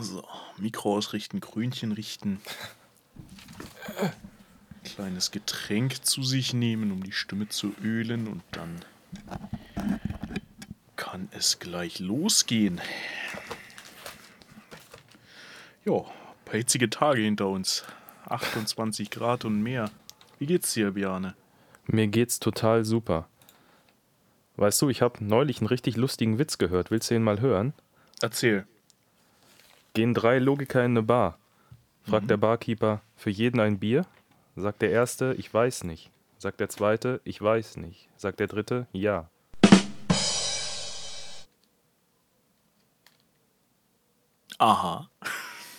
So, Mikro ausrichten, Grünchen richten. Kleines Getränk zu sich nehmen, um die Stimme zu ölen und dann kann es gleich losgehen. Ja, paar hitzige Tage hinter uns. 28 Grad und mehr. Wie geht's dir, Bjane? Mir geht's total super. Weißt du, ich habe neulich einen richtig lustigen Witz gehört. Willst du ihn mal hören? Erzähl. Gehen drei Logiker in eine Bar. Fragt der Barkeeper, für jeden ein Bier? Sagt der Erste, ich weiß nicht. Sagt der Zweite, ich weiß nicht. Sagt der Dritte, ja. Aha.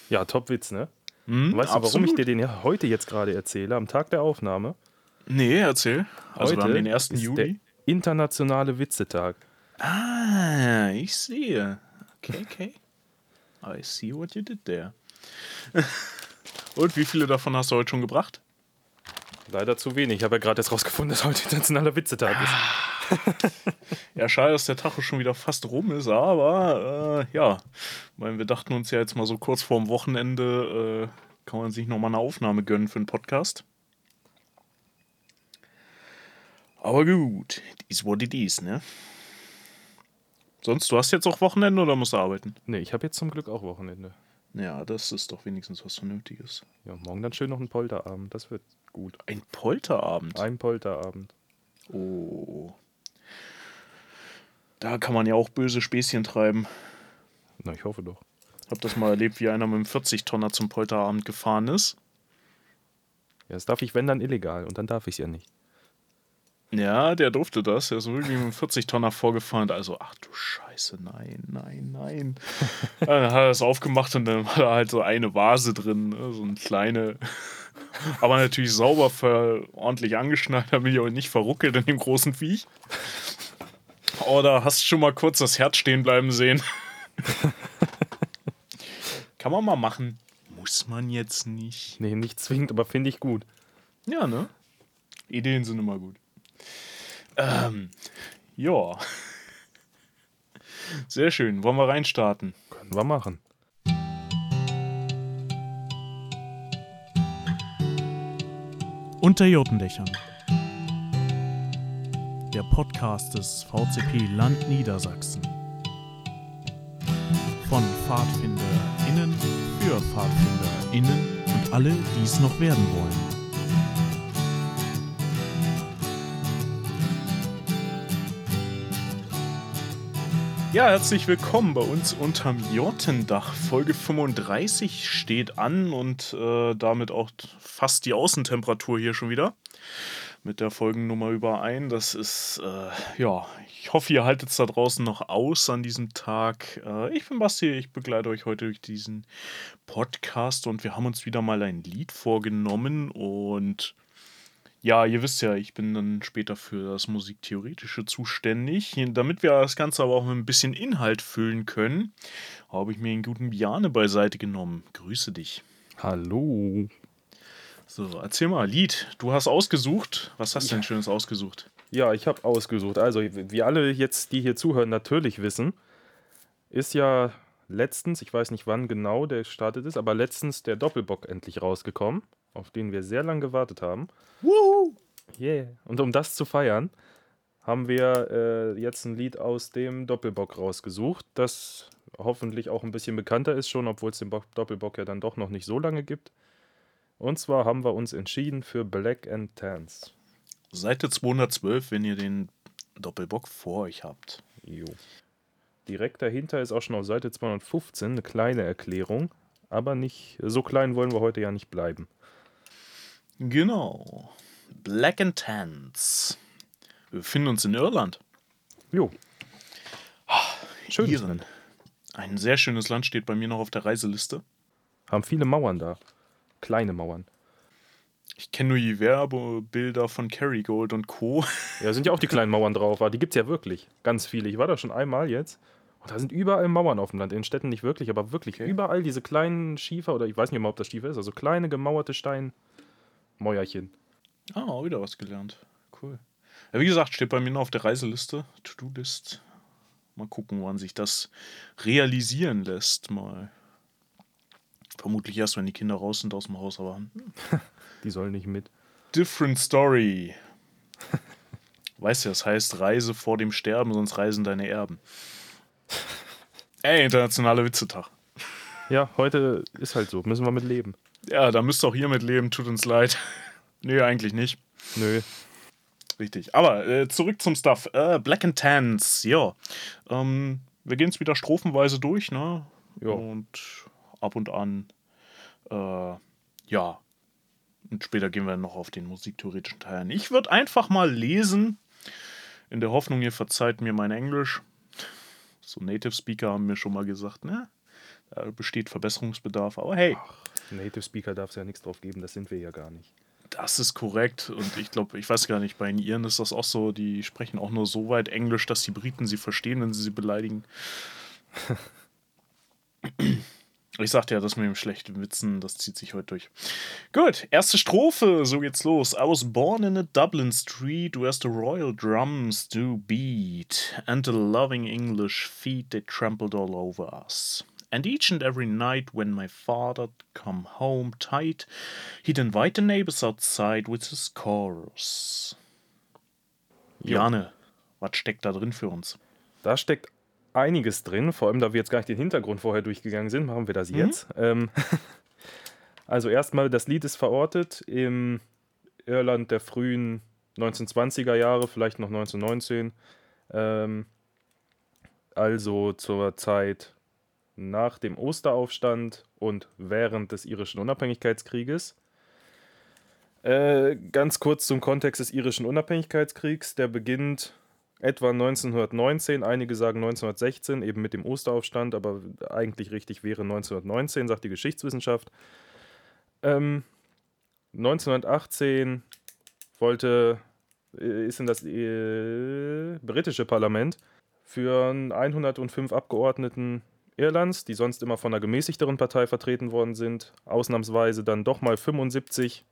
Ja, Top-Witz, ne? Hm, Weißt du, warum ich absolut. dir den ja heute jetzt gerade erzähle, am Tag der Aufnahme? Nee, erzähl. Also haben den 1. ist Juli. der internationale Witzetag. Ah, ich sehe. Okay, okay. I see what you did there. Und wie viele davon hast du heute schon gebracht? Leider zu wenig. Ich habe ja gerade erst rausgefunden, dass heute internationaler Witzetag ist. Ja, schade, dass der Tacho schon wieder fast rum ist, aber äh, ja. Ich meine, wir dachten uns ja jetzt mal so kurz vorm Wochenende, äh, kann man sich nochmal eine Aufnahme gönnen für einen Podcast. Aber gut, it is what it is, ne? Sonst, du hast jetzt auch Wochenende oder musst du arbeiten? Nee, ich habe jetzt zum Glück auch Wochenende. Ja, das ist doch wenigstens was Vernünftiges. Ja, morgen dann schön noch ein Polterabend. Das wird gut. Ein Polterabend. Ein Polterabend. Oh. Da kann man ja auch böse Späßchen treiben. Na, ich hoffe doch. Hab das mal erlebt, wie einer mit einem 40-Tonner zum Polterabend gefahren ist. Ja, das darf ich, wenn dann illegal. Und dann darf ich es ja nicht. Ja, der durfte das. Er ist wirklich mit einem 40-Tonner vorgefahren. Also, ach du Scheiße, nein, nein, nein. dann hat er es aufgemacht und dann war da halt so eine Vase drin. ne, So eine kleine. Aber natürlich sauber, ordentlich angeschnallt, damit ich auch nicht verruckelt in dem großen Viech. Oder hast schon mal kurz das Herz stehen bleiben sehen? Kann man mal machen. Muss man jetzt nicht. Nee, nicht zwingend, aber finde ich gut. Ja, ne? Ideen sind immer gut. Ähm, ja. Sehr schön. Wollen wir reinstarten? Können wir machen. Unter Jotendächern. Der Podcast des VCP Land Niedersachsen. Von PfadfinderInnen für PfadfinderInnen und alle, die es noch werden wollen. Ja, herzlich willkommen bei uns unterm Jottendach. Folge 35 steht an und äh, damit auch fast die Außentemperatur hier schon wieder. Mit der Folgennummer überein. Das ist, äh, ja, ich hoffe, ihr haltet es da draußen noch aus an diesem Tag. Äh, ich bin Basti, ich begleite euch heute durch diesen Podcast und wir haben uns wieder mal ein Lied vorgenommen und ja, ihr wisst ja, ich bin dann später für das Musiktheoretische zuständig. Damit wir das Ganze aber auch mit ein bisschen Inhalt füllen können, habe ich mir einen guten Biane beiseite genommen. Grüße dich. Hallo. So, erzähl mal, Lied, du hast ausgesucht. Was hast du denn Schönes ausgesucht? Ja, ich habe ausgesucht. Also, wie alle jetzt, die hier zuhören, natürlich wissen, ist ja letztens, ich weiß nicht wann genau der gestartet ist, aber letztens der Doppelbock endlich rausgekommen, auf den wir sehr lange gewartet haben. Woo! Yeah. Und um das zu feiern, haben wir äh, jetzt ein Lied aus dem Doppelbock rausgesucht, das hoffentlich auch ein bisschen bekannter ist schon, obwohl es den Bo Doppelbock ja dann doch noch nicht so lange gibt. Und zwar haben wir uns entschieden für Black and Tans. Seite 212, wenn ihr den Doppelbock vor euch habt. Jo. Direkt dahinter ist auch schon auf Seite 215 eine kleine Erklärung, aber nicht so klein wollen wir heute ja nicht bleiben. Genau. Black and Tans. Wir befinden uns in Irland. Jo. Schön. Iren. Ein sehr schönes Land steht bei mir noch auf der Reiseliste. Haben viele Mauern da. Kleine Mauern. Ich kenne nur die Werbebilder von Kerrygold und Co. Ja, sind ja auch die kleinen Mauern drauf, aber die gibt es ja wirklich. Ganz viele. Ich war da schon einmal jetzt. Und da sind überall Mauern auf dem Land. In Städten nicht wirklich, aber wirklich Okay. überall diese kleinen Schiefer, oder ich weiß nicht mal, ob das Schiefer ist, also kleine gemauerte Steinmäuerchen. Ah, auch wieder was gelernt. Cool. Ja, wie gesagt, steht bei mir noch auf der Reiseliste. To-Do-List. Mal gucken, wann sich das realisieren lässt. Mal Vermutlich erst, wenn die Kinder raus sind aus dem Haus, aber. Die sollen nicht mit. Different Story. weißt du, das heißt Reise vor dem Sterben, sonst reisen deine Erben. Ey, internationaler Witzetag. Ja, heute ist halt so. Müssen wir mit leben. Ja, da müsst ihr auch hier mit leben, tut uns leid. nee, eigentlich nicht. Nö. Richtig. Aber äh, zurück zum Stuff. Äh, Black and Tans, ja. Ähm, wir gehen es wieder strophenweise durch, ne? Ja. Und ab und an, äh, ja. Und später gehen wir noch auf den musiktheoretischen Teil ein. Ich würde einfach mal lesen, in der Hoffnung, ihr verzeiht mir mein Englisch. So Native Speaker haben mir schon mal gesagt, ne? Da besteht Verbesserungsbedarf. Aber hey, Native Speaker darf es ja nichts drauf geben, das sind wir ja gar nicht. Das ist korrekt. Und ich glaube, ich weiß gar nicht, bei den Iren ist das auch so, die sprechen auch nur so weit Englisch, dass die Briten sie verstehen, wenn sie sie beleidigen. Ich sagte ja, das mit dem schlechten Witzen, das zieht sich heute durch. Gut, erste Strophe, so geht's los. I was born in a Dublin street where the royal drums do beat, and the loving English feet they trampled all over us. And each and every night when my father'd come home tight, he'd invite the neighbors outside with his chorus. Jane, was steckt da drin für uns? Da steckt einiges drin, vor allem da wir jetzt gar nicht den Hintergrund vorher durchgegangen sind, machen wir das jetzt. Ähm, also erstmal, das Lied ist verortet im Irland der frühen 1920er Jahre, vielleicht noch 1919. Ähm, also zur Zeit nach dem Osteraufstand und während des irischen Unabhängigkeitskrieges. Äh, ganz kurz zum Kontext des irischen Unabhängigkeitskriegs. Der beginnt etwa 1919, einige sagen 1916, eben mit dem Osteraufstand, aber eigentlich richtig wäre 1919, sagt die Geschichtswissenschaft. Ähm, 1918 wollte, äh, ist in das äh, britische Parlament für 105 Abgeordneten Irlands, die sonst immer von einer gemäßigteren Partei vertreten worden sind, ausnahmsweise dann doch mal 75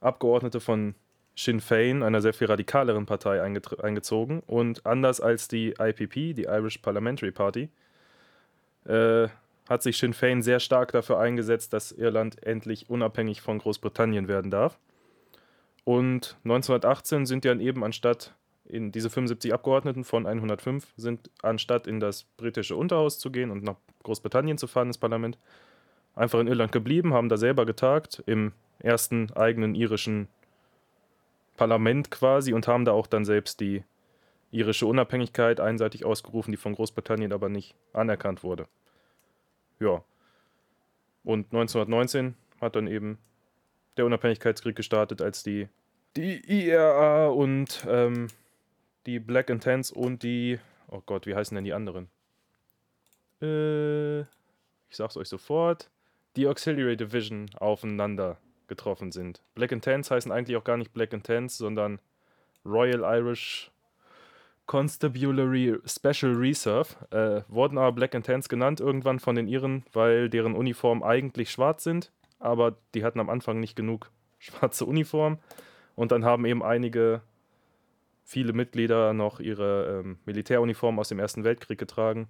Abgeordnete von Sinn Fein, einer sehr viel radikaleren Partei, eingezogen. Und anders als die IPP, die Irish Parliamentary Party, äh, hat sich Sinn Fein sehr stark dafür eingesetzt, dass Irland endlich unabhängig von Großbritannien werden darf. Und 1918 sind dann eben anstatt in diese 75 Abgeordneten von 105 sind anstatt in das britische Unterhaus zu gehen und nach Großbritannien zu fahren ins Parlament, einfach in Irland geblieben, haben da selber getagt im ersten eigenen irischen Parlament quasi und haben da auch dann selbst die irische Unabhängigkeit einseitig ausgerufen, die von Großbritannien aber nicht anerkannt wurde. Ja. Und 1919 hat dann eben der Unabhängigkeitskrieg gestartet, als die, die IRA und ähm, die Black Tans und die, oh Gott, wie heißen denn die anderen? Äh, ich sag's euch sofort, die Auxiliary Division aufeinander getroffen sind. Black and Tans heißen eigentlich auch gar nicht Black and Tans, sondern Royal Irish Constabulary Special Reserve. Äh, wurden aber Black and Tans genannt irgendwann von den Iren, weil deren Uniformen eigentlich schwarz sind, aber die hatten am Anfang nicht genug schwarze Uniform. Und dann haben eben einige, viele Mitglieder noch ihre ähm, Militäruniformen aus dem Ersten Weltkrieg getragen,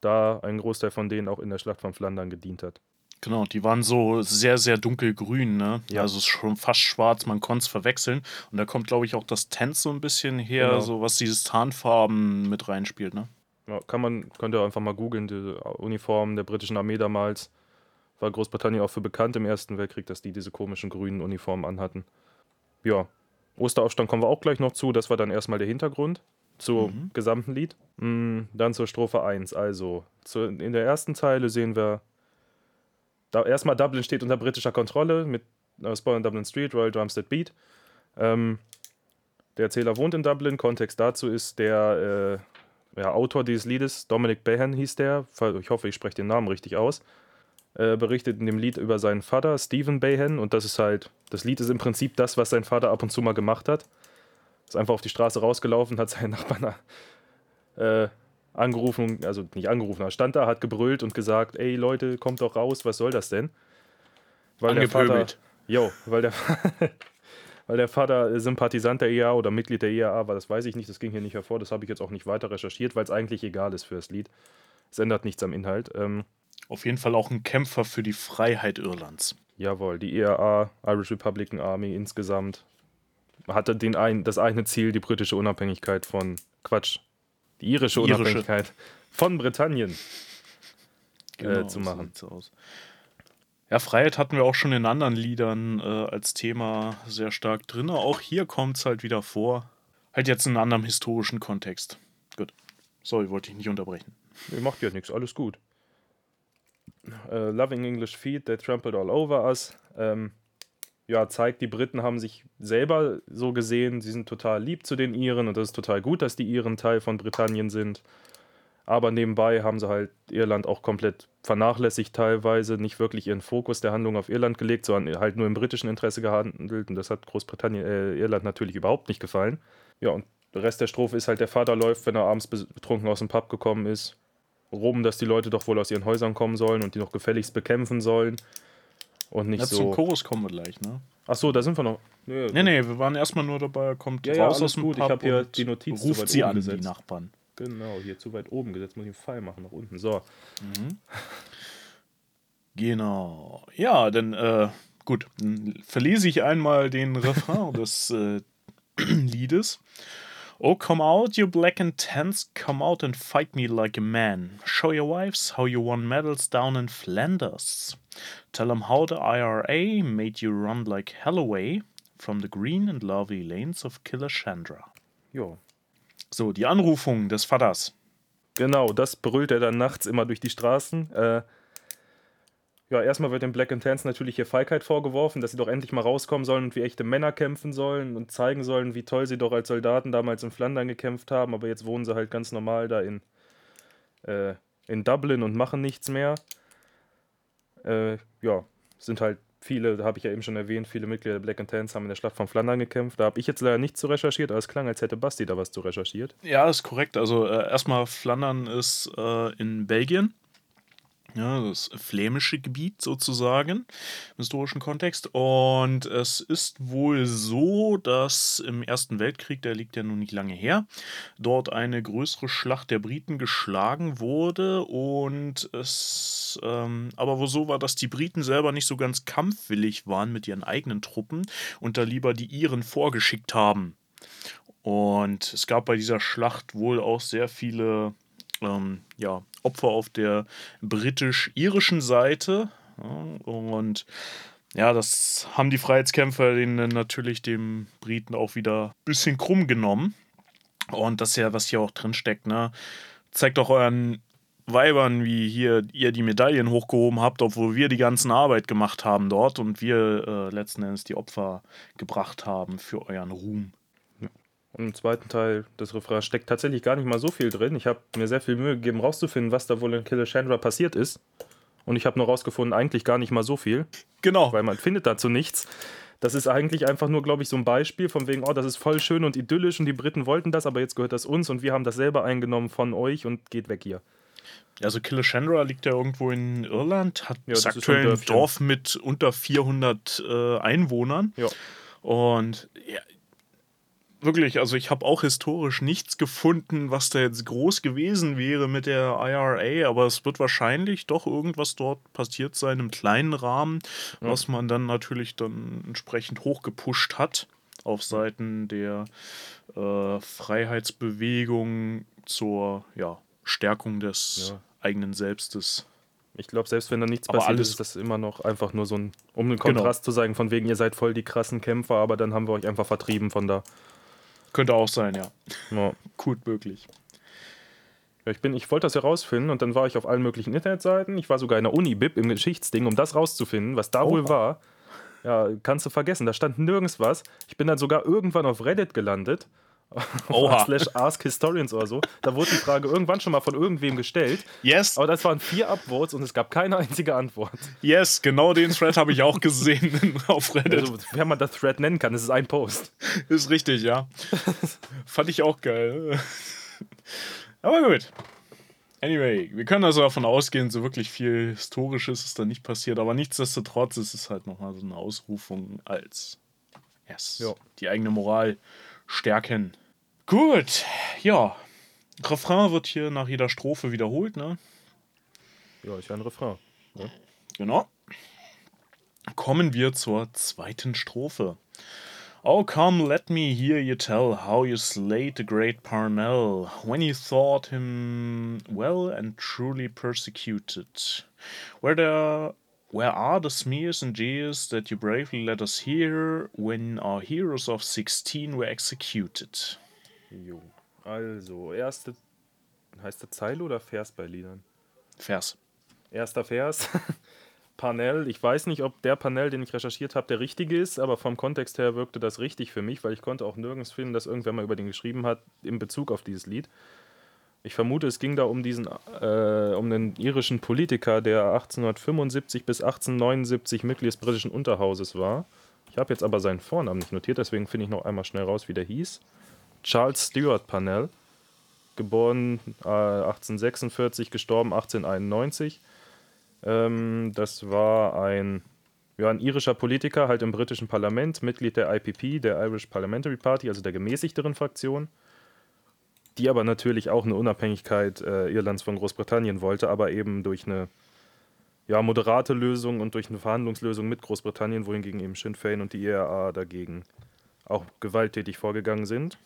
da ein Großteil von denen auch in der Schlacht von Flandern gedient hat. Genau, die waren so sehr, sehr dunkelgrün, ne? Ja. Also es ist schon fast schwarz, man konnte es verwechseln. Und da kommt, glaube ich, auch das Tanz so ein bisschen her, Genau. so was dieses Tarnfarben mit reinspielt, ne? Ja, kann man, könnt ihr einfach mal googeln, die Uniformen der britischen Armee damals. War Großbritannien auch für bekannt im Ersten Weltkrieg, dass die diese komischen grünen Uniformen anhatten. Ja, Osteraufstand kommen wir auch gleich noch zu. Das war dann erstmal der Hintergrund zum Mhm. gesamten Lied. Mm, Dann zur Strophe 1. Also, zu, in der ersten Zeile sehen wir, erstmal Dublin steht unter britischer Kontrolle mit äh, on Dublin Street, Royal Drumstead Beat. Ähm, der Erzähler wohnt in Dublin. Kontext dazu ist der äh, ja, Autor dieses Liedes, Dominic Behan hieß der, ich hoffe, ich spreche den Namen richtig aus, äh, berichtet in dem Lied über seinen Vater, Stephen Behan, und das ist halt, das Lied ist im Prinzip das, was sein Vater ab und zu mal gemacht hat. Ist einfach auf die Straße rausgelaufen, hat seinen Nachbarn äh, angerufen, also nicht angerufen, er stand da, hat gebrüllt und gesagt, ey Leute, kommt doch raus, was soll das denn? Weil der Vater, jo, weil der, weil der Vater Sympathisant der IAA oder Mitglied der IAA war, das weiß ich nicht, das ging hier nicht hervor, das habe ich jetzt auch nicht weiter recherchiert, weil es eigentlich egal ist für das Lied. Es ändert nichts am Inhalt. Ähm, Auf jeden Fall auch ein Kämpfer für die Freiheit Irlands. Jawohl, die IRA, Irish Republican Army insgesamt, hatte den ein, das eine Ziel, die britische Unabhängigkeit von Quatsch, die irische Irische. Unabhängigkeit von Britannien äh, zu so machen. sieht's aus. Ja, Freiheit hatten wir auch schon in anderen Liedern äh, als Thema sehr stark drin. Auch hier kommt es halt wieder vor. Halt jetzt in einem anderen historischen Kontext. Gut. Sorry, wollte ich nicht unterbrechen. Nee, macht ja nichts, alles gut. Äh, Loving English Feet, They Trampled All Over Us. Ähm, ja, zeigt, die Briten haben sich selber so gesehen, sie sind total lieb zu den Iren und das ist total gut, dass die Iren Teil von Britannien sind. Aber nebenbei haben sie halt Irland auch komplett vernachlässigt teilweise, nicht wirklich ihren Fokus der Handlung auf Irland gelegt, sondern halt nur im britischen Interesse gehandelt und das hat Großbritannien, äh, Irland natürlich überhaupt nicht gefallen. Ja, und der Rest der Strophe ist halt, der Vater läuft, wenn er abends betrunken aus dem Pub gekommen ist, rum, dass die Leute doch wohl aus ihren Häusern kommen sollen und die noch gefälligst bekämpfen sollen. Und nicht Ja, Zum so. Chorus kommen wir gleich, ne? Achso, da sind wir noch. Nö, Nee, nee, wir waren erstmal nur dabei, er kommt Ja, ja, raus alles aus dem gut. Ich Pub hab hier und die Notiz ruft sie an, die gesetzt. Nachbarn. Genau, hier zu weit oben gesetzt, muss ich einen Pfeil machen, nach unten. So. Genau. Ja, dann, äh, gut, dann verlese ich einmal den Refrain des äh, Liedes. Oh, come out, you black and tents, come out and fight me like a man. Show your wives how you won medals down in Flanders. Tell 'em how the IRA made you run like hell away from the green and lovely lanes of Killashandra. Jo. So, die Anrufung des Vaters. Genau, das brüllt er dann nachts immer durch die Straßen. Äh, ja, erstmal wird den Black and Tans natürlich hier Feigheit vorgeworfen, dass sie doch endlich mal rauskommen sollen und wie echte Männer kämpfen sollen und zeigen sollen, wie toll sie doch als Soldaten damals in Flandern gekämpft haben, aber jetzt wohnen sie halt ganz normal da in, äh, in Dublin und machen nichts mehr. Äh, ja, sind halt viele, da habe ich ja eben schon erwähnt, viele Mitglieder der Black and Tans haben in der Schlacht von Flandern gekämpft. Da habe ich jetzt leider nicht zu recherchiert, aber es klang, als hätte Basti da was zu recherchiert. Ja, ist korrekt. Also äh, erstmal Flandern ist äh, in Belgien. Ja, das flämische Gebiet sozusagen im historischen Kontext. Und es ist wohl so, dass im Ersten Weltkrieg, der liegt ja nun nicht lange her, dort eine größere Schlacht der Briten geschlagen wurde. Und es ähm, aber wo so war, dass die Briten selber nicht so ganz kampfwillig waren mit ihren eigenen Truppen und da lieber die Iren vorgeschickt haben. Und es gab bei dieser Schlacht wohl auch sehr viele ähm, ja, Opfer auf der britisch-irischen Seite. Und ja, das haben die Freiheitskämpfer denen natürlich dem Briten auch wieder ein bisschen krumm genommen. Und das ist ja, was hier auch drin steckt, ne? Zeigt doch euren Weibern, wie hier ihr die Medaillen hochgehoben habt, obwohl wir die ganzen Arbeit gemacht haben dort und wir äh, letzten Endes die Opfer gebracht haben für euren Ruhm. Und im zweiten Teil des Refrains steckt tatsächlich gar nicht mal so viel drin. Ich habe mir sehr viel Mühe gegeben, rauszufinden, was da wohl in Killashandra passiert ist. Und ich habe nur rausgefunden, eigentlich gar nicht mal so viel, Genau. weil man findet dazu nichts. Das ist eigentlich einfach nur, glaube ich, so ein Beispiel von wegen, oh, das ist voll schön und idyllisch und die Briten wollten das, aber jetzt gehört das uns und wir haben das selber eingenommen von euch und geht weg hier. Also Killashandra liegt ja irgendwo in Irland, hat Ja, aktuell ein. Dorf mit unter 400 äh, Einwohnern. Ja. Und ja, wirklich, also ich habe auch historisch nichts gefunden, was da jetzt groß gewesen wäre mit der IRA, aber es wird wahrscheinlich doch irgendwas dort passiert sein im kleinen Rahmen, was man dann natürlich dann entsprechend hochgepusht hat auf Seiten der äh, Freiheitsbewegung zur ja, Stärkung des Ja. eigenen Selbstes. Ich glaube, selbst wenn da nichts Aber passiert alles- ist, ist das immer noch einfach nur so ein, um einen Kontrast zu sagen, von wegen, ihr seid voll die krassen Kämpfer, aber dann haben wir euch einfach vertrieben von da. Könnte auch sein, ja. Ja. Gut möglich. Ja, ich, bin, ich wollte das herausfinden und dann war ich auf allen möglichen Internetseiten. Ich war sogar in der Uni-Bib im Geschichtsding, um das rauszufinden, was da wohl Oha. war. Ja, kannst du vergessen, da stand nirgends was. Ich bin dann sogar irgendwann auf Reddit gelandet. Oha. slash Ask Historians oder so. Da wurde die Frage irgendwann schon mal von irgendwem gestellt. Yes, Aber das waren vier Upvotes und es gab keine einzige Antwort. yes, genau den Thread habe ich auch gesehen auf Reddit. Also, wer man das Thread nennen kann, das ist ein Post. Ist richtig, ja. Fand ich auch geil. Aber gut. Anyway, wir können also davon ausgehen, so wirklich viel Historisches ist da nicht passiert, aber nichtsdestotrotz ist es halt nochmal so eine Ausrufung als yes, Ja. die eigene Moral stärken. Gut, ja. Refrain wird hier nach jeder Strophe wiederholt, ne? Ja, ist ja ein Refrain. Ne? Genau. Kommen wir zur zweiten Strophe. Oh, come, let me hear you tell how you slayed the great Parnell, when you thought him well and truly persecuted. Where there Where are the smears and jeers that you bravely let us hear when our heroes of 16 were executed? Jo. Also, erste. Heißt der Zeile oder Vers bei Liedern? Vers. Erster Vers. Panel. Ich weiß nicht, ob der Panel, den ich recherchiert habe, der richtige ist, aber vom Kontext her wirkte das richtig für mich, weil ich konnte auch nirgends finden, dass irgendwer mal über den geschrieben hat in Bezug auf dieses Lied. Ich vermute, es ging da um diesen, äh, um einen irischen Politiker, der 1875 bis 1879 Mitglied des britischen Unterhauses war. Ich habe jetzt aber seinen Vornamen nicht notiert, deswegen finde ich noch einmal schnell raus, wie der hieß. Charles Stewart Parnell, geboren äh, 1846, gestorben 1891. Ähm, das war ein, ja, ein irischer Politiker, halt im britischen Parlament, Mitglied der IPP, der Irish Parliamentary Party, also der gemäßigteren Fraktion, die aber natürlich auch eine Unabhängigkeit äh, Irlands von Großbritannien wollte, aber eben durch eine ja, moderate Lösung und durch eine Verhandlungslösung mit Großbritannien, wohingegen eben Sinn Fein und die IRA dagegen auch gewalttätig vorgegangen sind.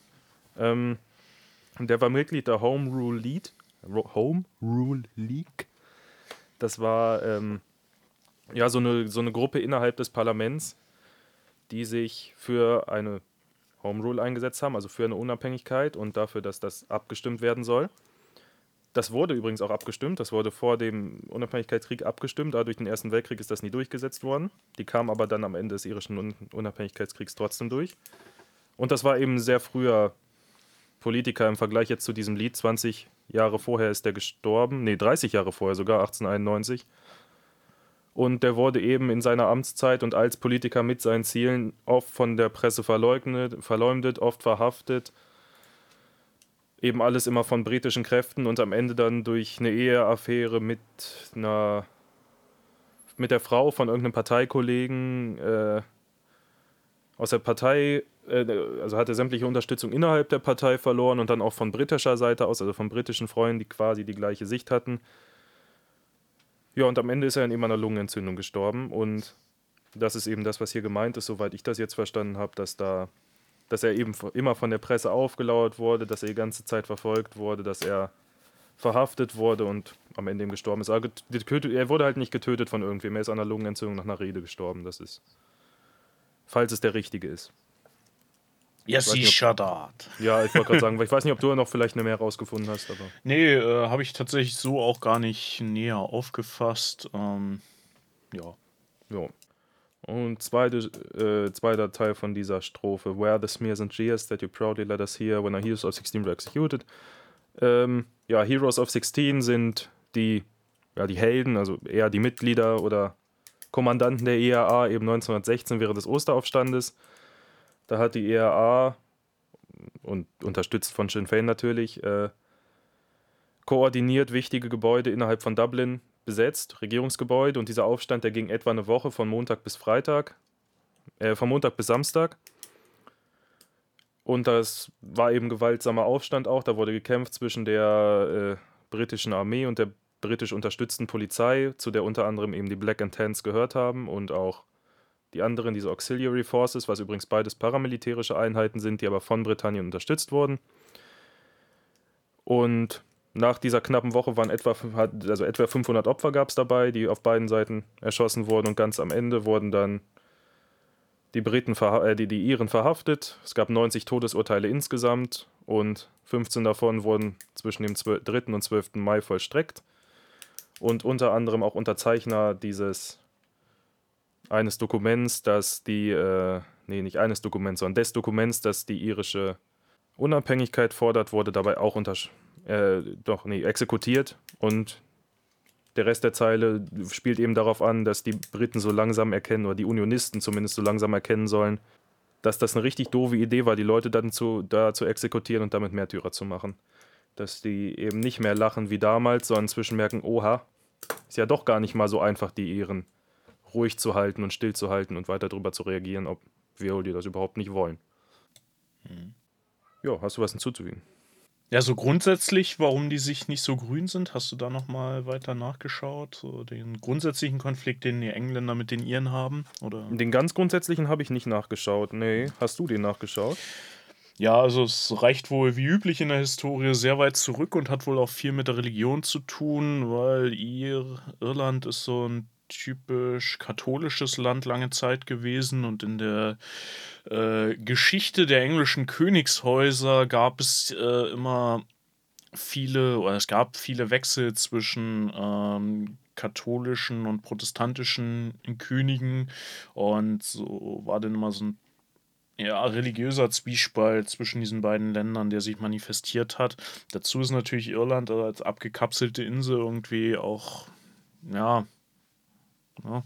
Ähm, der war Mitglied der Home Rule League. Home Rule League. Das war ähm, ja so eine, so eine Gruppe innerhalb des Parlaments, die sich für eine Home Rule eingesetzt haben, also für eine Unabhängigkeit und dafür, dass das abgestimmt werden soll. Das wurde übrigens auch abgestimmt. Das wurde vor dem Unabhängigkeitskrieg abgestimmt. Da durch den Ersten Weltkrieg ist das nie durchgesetzt worden. Die kam aber dann am Ende des irischen Unabhängigkeitskriegs trotzdem durch. Und das war eben sehr früher Politiker im Vergleich jetzt zu diesem Lied. 20 Jahre vorher ist der gestorben. Nee, 30 Jahre vorher sogar, 1891. Und der wurde eben in seiner Amtszeit und als Politiker mit seinen Zielen oft von der Presse verleugnet, verleumdet, oft verhaftet eben alles immer von britischen Kräften und am Ende dann durch eine Eheaffäre mit einer mit der Frau von irgendeinem Parteikollegen äh, aus der Partei, äh, also hatte sämtliche Unterstützung innerhalb der Partei verloren und dann auch von britischer Seite aus, also von britischen Freunden, die quasi die gleiche Sicht hatten. Ja, und am Ende ist er an eben einer Lungenentzündung gestorben und das ist eben das, was hier gemeint ist, soweit ich das jetzt verstanden habe, dass da dass er eben immer von der Presse aufgelauert wurde, dass er die ganze Zeit verfolgt wurde, dass er verhaftet wurde und am Ende eben gestorben ist. Er wurde halt nicht getötet von irgendwem, er ist an einer Lungenentzündung nach einer Rede gestorben. Das ist, falls es der richtige ist. Ja, sicher dort. Ja, ich wollte gerade sagen, weil ich weiß nicht, ob du noch vielleicht eine mehr rausgefunden hast. Aber. Nee, äh, habe ich tatsächlich so auch gar nicht näher aufgefasst. Ähm, ja. Ja. Und zweite, äh, zweiter Teil von dieser Strophe. Where the smears and jeers that you proudly let us hear when our heroes of 16 were executed. Ähm, ja, Heroes of 16 sind die, ja, die Helden, also eher die Mitglieder oder Kommandanten der ERA eben 1916 während des Osteraufstandes. Da hat die ERA und unterstützt von Sinn Fein natürlich äh, koordiniert wichtige Gebäude innerhalb von Dublin besetzt, Regierungsgebäude, und dieser Aufstand, der ging etwa eine Woche von Montag bis Freitag, äh, von Montag bis Samstag. Und das war eben gewaltsamer Aufstand auch. Da wurde gekämpft zwischen der äh, britischen Armee und der britisch unterstützten Polizei, zu der unter anderem eben die Black and Tans gehört haben und auch die anderen, diese Auxiliary Forces, was übrigens beides paramilitärische Einheiten sind, die aber von Britannien unterstützt wurden. Und nach dieser knappen Woche waren etwa, also etwa 500 Opfer gab es dabei, die auf beiden Seiten erschossen wurden und ganz am Ende wurden dann die Briten, äh, die, die Iren verhaftet. Es gab 90 Todesurteile insgesamt und 15 davon wurden zwischen dem 3. und 12. Mai vollstreckt. Und unter anderem auch Unterzeichner dieses eines Dokuments, das die, äh, nee, nicht eines Dokuments, sondern des Dokuments, das die irische Unabhängigkeit fordert, wurde dabei auch untersch äh, doch, nee, exekutiert und der Rest der Zeile spielt eben darauf an, dass die Briten so langsam erkennen, oder die Unionisten zumindest so langsam erkennen sollen, dass das eine richtig doofe Idee war, die Leute dann zu, da zu exekutieren und damit Märtyrer zu machen. Dass die eben nicht mehr lachen wie damals, sondern inzwischen merken, oha, ist ja doch gar nicht mal so einfach, die Ehren ruhig zu halten und still zu halten und weiter darüber zu reagieren, ob wir die das überhaupt nicht wollen. Mhm. Ja, hast du was hinzuzufügen? Ja, so grundsätzlich, warum die sich nicht so grün sind, hast du da nochmal weiter nachgeschaut? So den grundsätzlichen Konflikt, den die Engländer mit den Iren haben? Oder? Den ganz grundsätzlichen habe ich nicht nachgeschaut. Nee, hast du den nachgeschaut? Ja, also es reicht wohl wie üblich in der Historie sehr weit zurück und hat wohl auch viel mit der Religion zu tun, weil Ir Irland ist so ein typisch katholisches Land lange Zeit gewesen und in der äh, Geschichte der englischen Königshäuser gab es äh, immer viele, oder es gab viele Wechsel zwischen ähm, katholischen und protestantischen Königen und so war dann immer so ein ja, religiöser Zwiespalt zwischen diesen beiden Ländern, der sich manifestiert hat. Dazu ist natürlich Irland als abgekapselte Insel irgendwie auch, ja, ja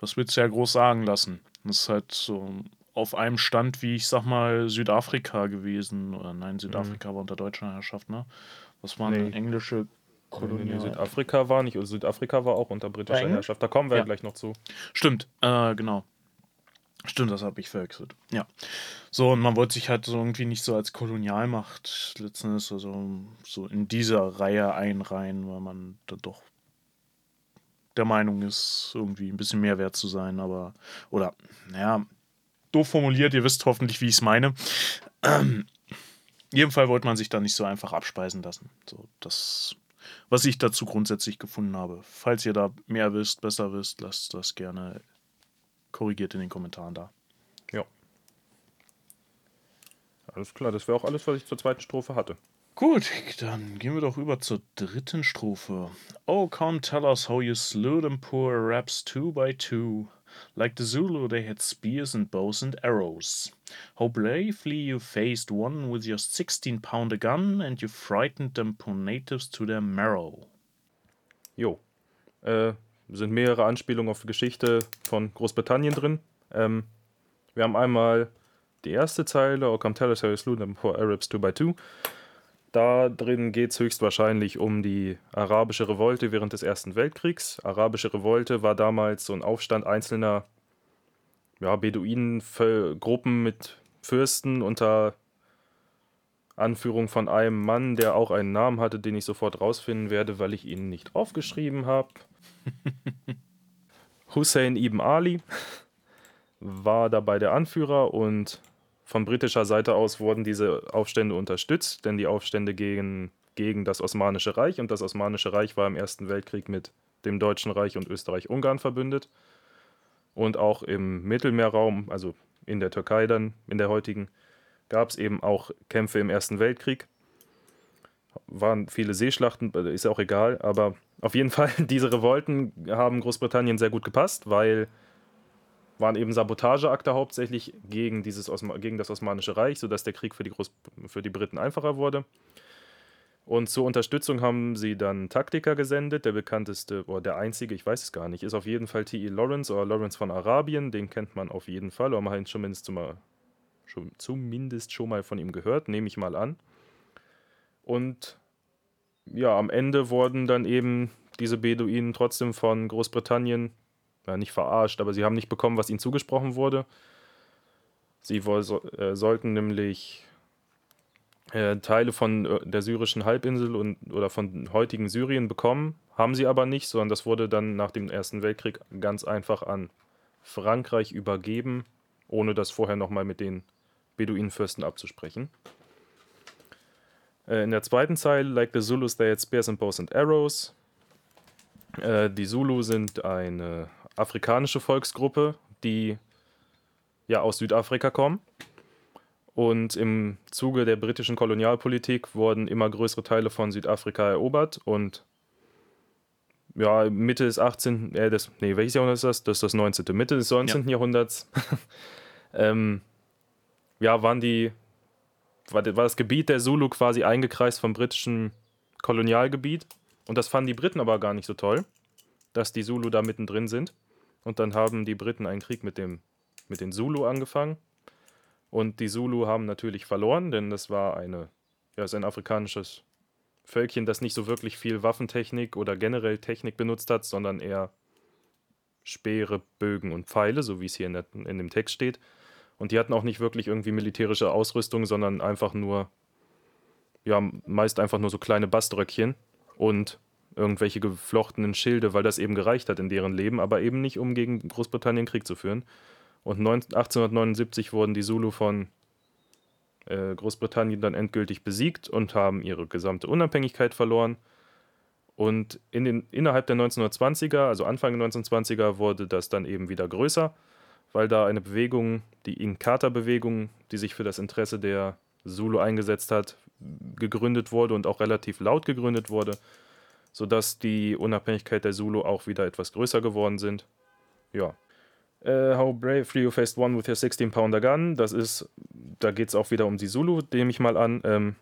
was willst du ja groß sagen lassen? Das ist halt so auf einem Stand wie, ich sag mal, Südafrika gewesen. Oder nein, Südafrika mhm. war unter deutscher Herrschaft, ne? Das waren nee. englische Kolonien. Nee, Südafrika war nicht, also Südafrika war auch unter britischer Herrschaft. Da kommen wir ja. gleich noch zu. Stimmt, äh, genau. Stimmt, das habe ich verwechselt. Ja. So, und man wollte sich halt so irgendwie nicht so als Kolonialmacht letzten Endes also so in dieser Reihe einreihen, weil man da doch der Meinung ist, irgendwie ein bisschen mehr wert zu sein, aber, oder, naja, doof formuliert, ihr wisst hoffentlich, wie ich es meine. Ähm, jedenfalls wollte man sich da nicht so einfach abspeisen lassen. So, das, was ich dazu grundsätzlich gefunden habe. Falls ihr da mehr wisst, besser wisst, lasst das gerne korrigiert in den Kommentaren da. Ja. Alles klar, das wäre auch alles, was ich zur zweiten Strophe hatte. Gut, dann gehen wir doch über zur dritten Strophe. Oh, come tell us how you slew them poor Arabs two by two. Like the Zulu, they had spears and bows and arrows. How bravely you faced one with your 16 pounder gun and you frightened them poor natives to their marrow. Jo. Äh, sind mehrere Anspielungen auf die Geschichte von Großbritannien drin. Ähm, wir haben einmal die erste Zeile, Oh, come tell us how you slew them poor Arabs two by two. Da drin geht es höchstwahrscheinlich um die arabische Revolte während des Ersten Weltkriegs. Arabische Revolte war damals so ein Aufstand einzelner ja, Beduinengruppen mit Fürsten unter Anführung von einem Mann, der auch einen Namen hatte, den ich sofort rausfinden werde, weil ich ihn nicht aufgeschrieben habe. Hussein ibn Ali war dabei der Anführer und von britischer Seite aus wurden diese Aufstände unterstützt, denn die Aufstände gegen, gegen das Osmanische Reich und das Osmanische Reich war im Ersten Weltkrieg mit dem Deutschen Reich und Österreich-Ungarn verbündet. Und auch im Mittelmeerraum, also in der Türkei dann, in der heutigen, gab es eben auch Kämpfe im Ersten Weltkrieg. Waren viele Seeschlachten, ist auch egal, aber auf jeden Fall, diese Revolten haben Großbritannien sehr gut gepasst, weil waren eben Sabotageakte hauptsächlich gegen, dieses Osma gegen das Osmanische Reich, sodass der Krieg für die, Groß für die Briten einfacher wurde. Und zur Unterstützung haben sie dann Taktiker gesendet. Der bekannteste, oder der einzige, ich weiß es gar nicht, ist auf jeden Fall T.E. Lawrence oder Lawrence von Arabien. Den kennt man auf jeden Fall, oder man hat zumindest schon mal, schon, zumindest schon mal von ihm gehört, nehme ich mal an. Und ja, am Ende wurden dann eben diese Beduinen trotzdem von Großbritannien ja, nicht verarscht, aber sie haben nicht bekommen, was ihnen zugesprochen wurde. Sie äh, sollten nämlich äh, Teile von äh, der syrischen Halbinsel und, oder von heutigen Syrien bekommen, haben sie aber nicht, sondern das wurde dann nach dem Ersten Weltkrieg ganz einfach an Frankreich übergeben, ohne das vorher nochmal mit den Beduinenfürsten abzusprechen. Äh, in der zweiten Zeile, like the Zulus, they had spears and bows and arrows. Äh, die Zulu sind eine afrikanische Volksgruppe, die ja aus Südafrika kommen. Und im Zuge der britischen Kolonialpolitik wurden immer größere Teile von Südafrika erobert und ja, Mitte des 18. Äh, des, nee, welches Jahrhundert ist das? Das ist das 19. Mitte des 19. Ja. Jahrhunderts. ähm, ja, waren die, war, war das Gebiet der Zulu quasi eingekreist vom britischen Kolonialgebiet. Und das fanden die Briten aber gar nicht so toll, dass die Zulu da mittendrin sind. Und dann haben die Briten einen Krieg mit, dem, mit den Zulu angefangen. Und die Zulu haben natürlich verloren, denn das war eine, ja, ist ein afrikanisches Völkchen, das nicht so wirklich viel Waffentechnik oder generell Technik benutzt hat, sondern eher Speere, Bögen und Pfeile, so wie es hier in, der, in dem Text steht. Und die hatten auch nicht wirklich irgendwie militärische Ausrüstung, sondern einfach nur ja, meist einfach nur so kleine Baströckchen und irgendwelche geflochtenen Schilde, weil das eben gereicht hat in deren Leben, aber eben nicht, um gegen Großbritannien Krieg zu führen. Und 1879 wurden die Zulu von äh, Großbritannien dann endgültig besiegt und haben ihre gesamte Unabhängigkeit verloren. Und in den, innerhalb der 1920er, also Anfang der 1920er, wurde das dann eben wieder größer, weil da eine Bewegung, die Inkatha-Bewegung, die sich für das Interesse der Zulu eingesetzt hat, gegründet wurde und auch relativ laut gegründet wurde, sodass die Unabhängigkeit der Zulu auch wieder etwas größer geworden sind. Ja. Uh, how bravely you faced one with your 16-pounder gun. Das ist, da geht es auch wieder um die Zulu, nehme ich mal an. Ähm,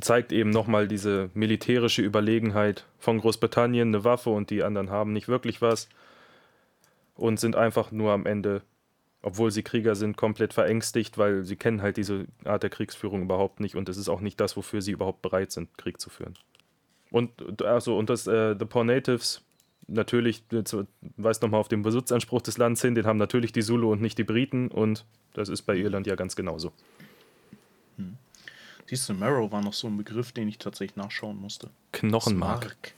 zeigt eben nochmal diese militärische Überlegenheit von Großbritannien, eine Waffe und die anderen haben nicht wirklich was und sind einfach nur am Ende, obwohl sie Krieger sind, komplett verängstigt, weil sie kennen halt diese Art der Kriegsführung überhaupt nicht und es ist auch nicht das, wofür sie überhaupt bereit sind, Krieg zu führen. Und also und das äh, The Poor Natives natürlich weist nochmal auf den Besitzanspruch des Landes hin, den haben natürlich die Zulu und nicht die Briten und das ist bei Irland ja ganz genauso. Hm. Siehst du, Marrow war noch so ein Begriff, den ich tatsächlich nachschauen musste. Knochenmark. Smark.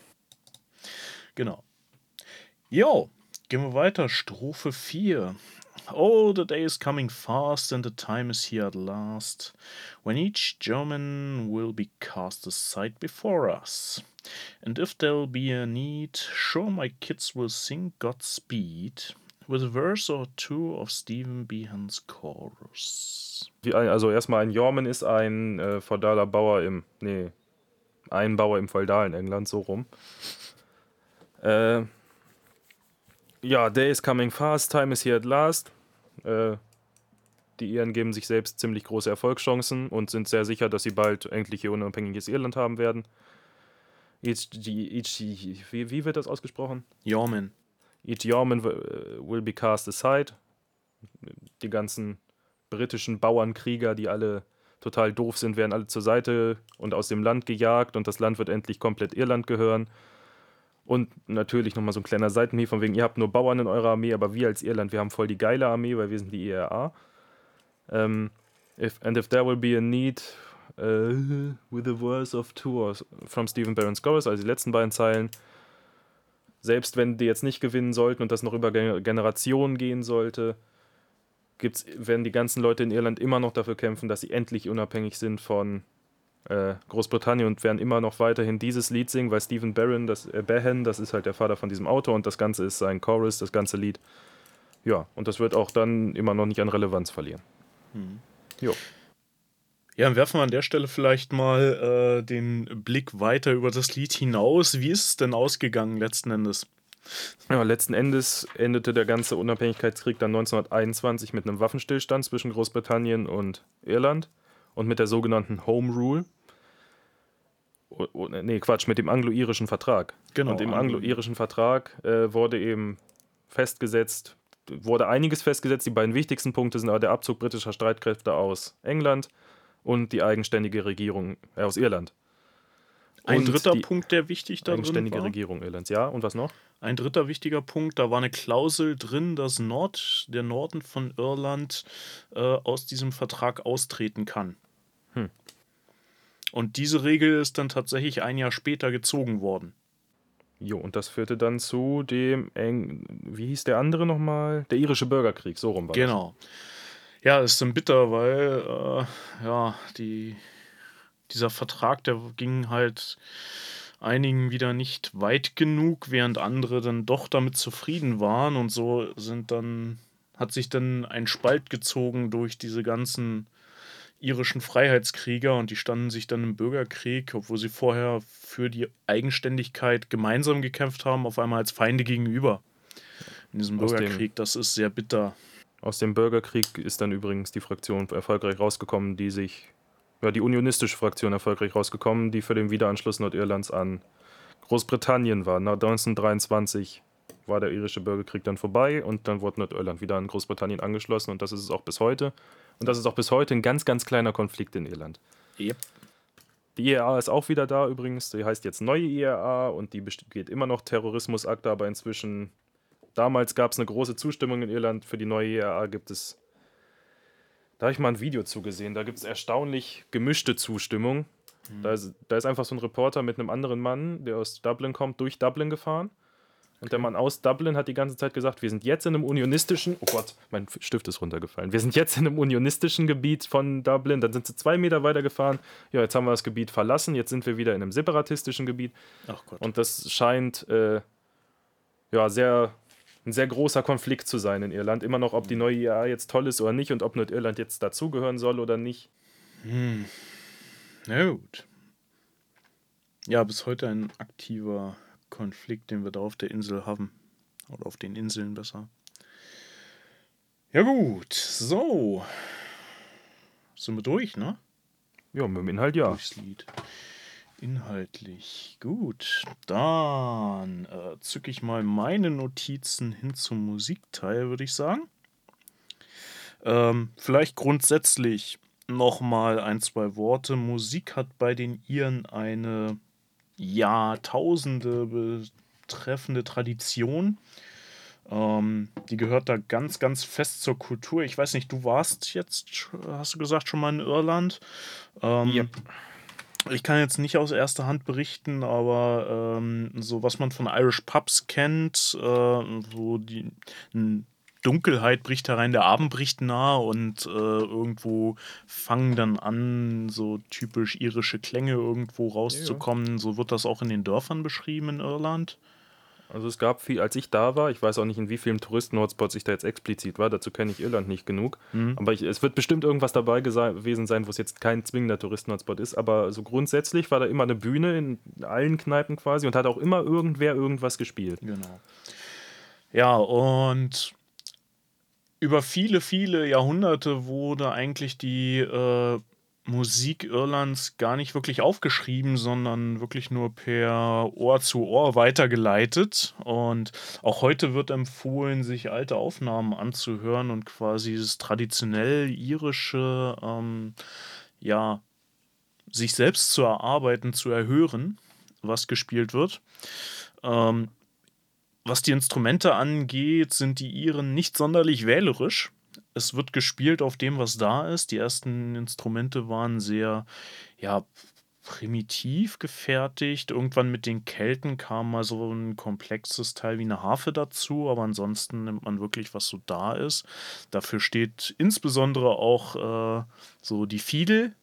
Genau. Jo, gehen wir weiter. Strophe 4. Oh, the day is coming fast, and the time is here at last, when each German will be cast aside before us. And if there'll be a need, sure my kids will sing Godspeed with a verse or two of Stephen Behans chorus. also erstmal ein Jorman ist ein äh, feudaler Bauer im, nee, ein Bauer im feudalen England, so rum. Äh, ja, Day is coming fast, time is here at last. Äh, die Iren geben sich selbst ziemlich große Erfolgschancen und sind sehr sicher, dass sie bald endlich ihr unabhängiges Irland haben werden. Each, each, wie, wie wird das ausgesprochen? Yeoman. Each Yeoman will be cast aside. Die ganzen britischen Bauernkrieger, die alle total doof sind, werden alle zur Seite und aus dem Land gejagt und das Land wird endlich komplett Irland gehören. Und natürlich nochmal so ein kleiner Seitenhieb von wegen, ihr habt nur Bauern in eurer Armee, aber wir als Irland, wir haben voll die geile Armee, weil wir sind die IRA. Um, ähm, if, and if there will be a need uh, with a verse of two from Stephen Barron's Chorus, also die letzten beiden Zeilen, selbst wenn die jetzt nicht gewinnen sollten und das noch über Generationen gehen sollte, gibt's, werden die ganzen Leute in Irland immer noch dafür kämpfen, dass sie endlich unabhängig sind von äh, Großbritannien und werden immer noch weiterhin dieses Lied singen, weil Stephen Barron, das, äh, Behan, das ist halt der Vater von diesem Autor und das Ganze ist sein Chorus, das ganze Lied. Ja, und das wird auch dann immer noch nicht an Relevanz verlieren. Mhm. Jo. Ja, dann werfen wir an der Stelle vielleicht mal äh, den Blick weiter über das Lied hinaus. Wie ist es denn ausgegangen letzten Endes? Ja, letzten Endes endete der ganze Unabhängigkeitskrieg dann 1921 mit einem Waffenstillstand zwischen Großbritannien und Irland und mit der sogenannten Home Rule. Nee, Quatsch, mit dem anglo-irischen Vertrag. Genau. Und im anglo-irischen Vertrag äh, wurde eben festgesetzt, wurde einiges festgesetzt. Die beiden wichtigsten Punkte sind aber der Abzug britischer Streitkräfte aus England und die eigenständige Regierung äh, aus Irland. Ein dritter Punkt, der wichtig darin eigenständige war. Regierung Irlands, ja. Und was noch? Ein dritter wichtiger Punkt, da war eine Klausel drin, dass Nord, der Norden von Irland äh, aus diesem Vertrag austreten kann. Hm. Und diese Regel ist dann tatsächlich ein Jahr später gezogen worden. Jo, und das führte dann zu dem, Eng wie hieß der andere nochmal? Der irische Bürgerkrieg, so rum war Genau. Das. Ja, ist dann bitter, weil äh, ja, die, dieser Vertrag, der ging halt einigen wieder nicht weit genug, während andere dann doch damit zufrieden waren und so sind dann hat sich dann ein Spalt gezogen durch diese ganzen irischen Freiheitskrieger und die standen sich dann im Bürgerkrieg, obwohl sie vorher für die Eigenständigkeit gemeinsam gekämpft haben, auf einmal als Feinde gegenüber. In diesem Aus Bürgerkrieg, das ist sehr bitter. Aus dem Bürgerkrieg ist dann übrigens die Fraktion erfolgreich rausgekommen, die sich, ja, die unionistische Fraktion erfolgreich rausgekommen, die für den Wiederanschluss Nordirlands an Großbritannien war. Nach 1923 war der irische Bürgerkrieg dann vorbei und dann wurde Nordirland wieder an Großbritannien angeschlossen und das ist es auch bis heute. Und das ist auch bis heute ein ganz, ganz kleiner Konflikt in Irland. Yep. Die IRA ist auch wieder da übrigens. Die heißt jetzt neue IRA und die geht immer noch Terrorismusakte, aber inzwischen, damals gab es eine große Zustimmung in Irland. Für die neue IRA gibt es Da habe ich mal ein Video zugesehen. Da gibt es erstaunlich gemischte Zustimmung. Mhm. Da, ist, da ist einfach so ein Reporter mit einem anderen Mann, der aus Dublin kommt, durch Dublin gefahren. Und der Mann aus Dublin hat die ganze Zeit gesagt, wir sind jetzt in einem unionistischen, oh Gott, mein Stift ist runtergefallen. Wir sind jetzt in einem unionistischen Gebiet von Dublin. Dann sind sie zwei Meter weiter gefahren. Ja, jetzt haben wir das Gebiet verlassen. Jetzt sind wir wieder in einem separatistischen Gebiet. Ach Gott. Und das scheint äh, ja sehr ein sehr großer Konflikt zu sein in Irland. Immer noch, ob die neue IAA jetzt toll ist oder nicht und ob Nordirland jetzt dazugehören soll oder nicht. Hm. Na gut. Ja, bis heute ein aktiver Konflikt, den wir da auf der Insel haben. Oder auf den Inseln besser. Ja gut, so. Sind wir durch, ne? Ja, mit dem Inhalt ja. Durchs Lied. Inhaltlich. Gut. Dann äh, zücke ich mal meine Notizen hin zum Musikteil, würde ich sagen. Ähm, vielleicht grundsätzlich nochmal ein, zwei Worte. Musik hat bei den Iren eine Jahrtausende betreffende Tradition. Ähm, die gehört da ganz, ganz fest zur Kultur. Ich weiß nicht, du warst jetzt, hast du gesagt, schon mal in Irland. Ähm, Ja. Ich kann jetzt nicht aus erster Hand berichten, aber ähm, so was man von Irish Pubs kennt, äh, wo die Dunkelheit bricht herein, der Abend bricht nah und äh, irgendwo fangen dann an, so typisch irische Klänge irgendwo rauszukommen. So wird das auch in den Dörfern beschrieben in Irland. Also es gab viel, als ich da war, ich weiß auch nicht, in wie vielen Touristen-Hotspots ich da jetzt explizit war, dazu kenne ich Irland nicht genug. Aber ich, es wird bestimmt irgendwas dabei gewesen sein, wo es jetzt kein zwingender Touristen-Hotspot ist. Aber so grundsätzlich war da immer eine Bühne in allen Kneipen quasi und hat auch immer irgendwer irgendwas gespielt. Genau. Ja, und über viele, viele Jahrhunderte wurde eigentlich die äh, Musik Irlands gar nicht wirklich aufgeschrieben, sondern wirklich nur per Ohr zu Ohr weitergeleitet. Und auch heute wird empfohlen, sich alte Aufnahmen anzuhören und quasi das traditionell irische, ähm, ja, sich selbst zu erarbeiten, zu erhören, was gespielt wird. Ähm, was die Instrumente angeht, sind die Iren nicht sonderlich wählerisch. Es wird gespielt auf dem, was da ist. Die ersten Instrumente waren sehr, ja, primitiv gefertigt. Irgendwann mit den Kelten kam mal so ein komplexes Teil wie eine Harfe dazu, aber ansonsten nimmt man wirklich, was so da ist. Dafür steht insbesondere auch äh, so die Fiedel,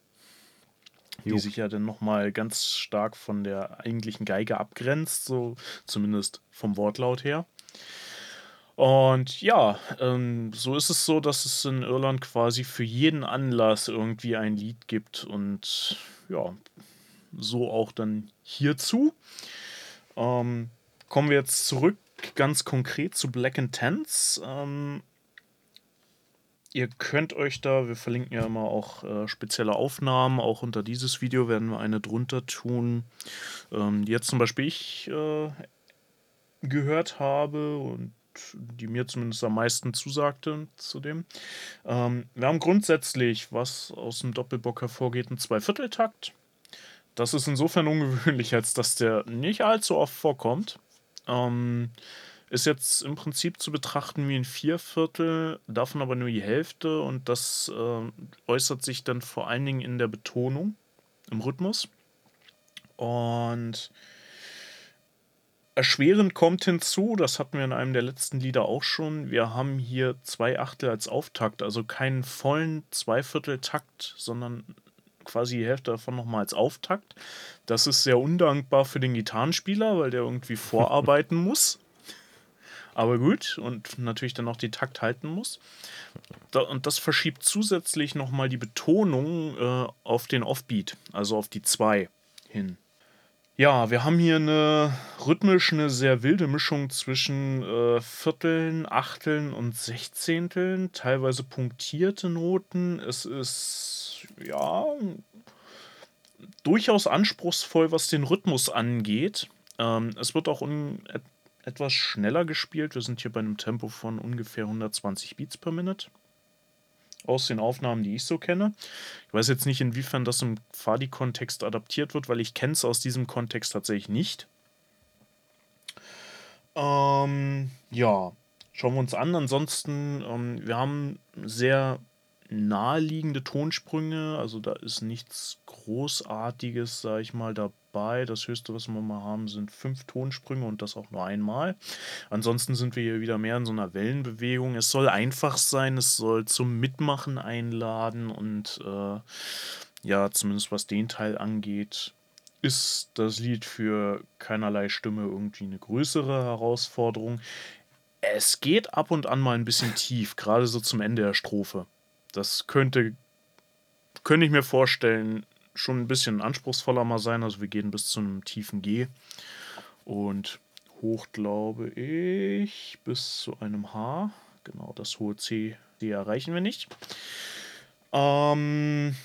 die sich ja dann nochmal ganz stark von der eigentlichen Geige abgrenzt, so zumindest vom Wortlaut her. Und ja, ähm, so ist es so, dass es in Irland quasi für jeden Anlass irgendwie ein Lied gibt und ja, so auch dann hierzu. Ähm, kommen wir jetzt zurück ganz konkret zu Black and Tents. Ähm, Ihr könnt euch da, wir verlinken ja immer auch äh, spezielle Aufnahmen, auch unter dieses Video werden wir eine drunter tun, ähm, die jetzt zum Beispiel ich äh, gehört habe und die mir zumindest am meisten zusagte zu dem. Ähm, wir haben grundsätzlich, was aus dem Doppelbock hervorgeht, einen Zweivierteltakt. Das ist insofern ungewöhnlich, als dass der nicht allzu oft vorkommt. Ähm, ist jetzt im Prinzip zu betrachten wie ein Vierviertel, davon aber nur die Hälfte und das äh, äußert sich dann vor allen Dingen in der Betonung, im Rhythmus. Und erschwerend kommt hinzu, das hatten wir in einem der letzten Lieder auch schon, wir haben hier zwei Achtel als Auftakt, also keinen vollen Zweivierteltakt, sondern quasi die Hälfte davon nochmal als Auftakt. Das ist sehr undankbar für den Gitarrenspieler, weil der irgendwie vorarbeiten muss. Aber gut, und natürlich dann auch die Takt halten muss. Da, und das verschiebt zusätzlich nochmal die Betonung äh, auf den Offbeat, also auf die 2 hin. Ja, wir haben hier eine rhythmisch eine sehr wilde Mischung zwischen äh, Vierteln, Achteln und Sechzehnteln, teilweise punktierte Noten. Es ist ja durchaus anspruchsvoll, was den Rhythmus angeht. Ähm, es wird auch et etwas schneller gespielt. Wir sind hier bei einem Tempo von ungefähr 120 Beats per Minute. Aus den Aufnahmen, die ich so kenne. Ich weiß jetzt nicht, inwiefern das im Fadi-Kontext adaptiert wird, weil ich kenne es aus diesem Kontext tatsächlich nicht. Ähm, ja, schauen wir uns an. Ansonsten, ähm, wir haben sehr naheliegende Tonsprünge, also da ist nichts Großartiges, sag ich mal, dabei. Das höchste, was wir mal haben, sind fünf Tonsprünge und das auch nur einmal. Ansonsten sind wir hier wieder mehr in so einer Wellenbewegung. Es soll einfach sein, es soll zum Mitmachen einladen und äh, ja, zumindest was den Teil angeht, ist das Lied für keinerlei Stimme irgendwie eine größere Herausforderung. Es geht ab und an mal ein bisschen tief, gerade so zum Ende der Strophe. Das könnte, könnte ich mir vorstellen, schon ein bisschen anspruchsvoller mal sein. Also wir gehen bis zu einem tiefen G und hoch, glaube ich, bis zu einem H. Genau, das hohe C, die erreichen wir nicht. Ähm,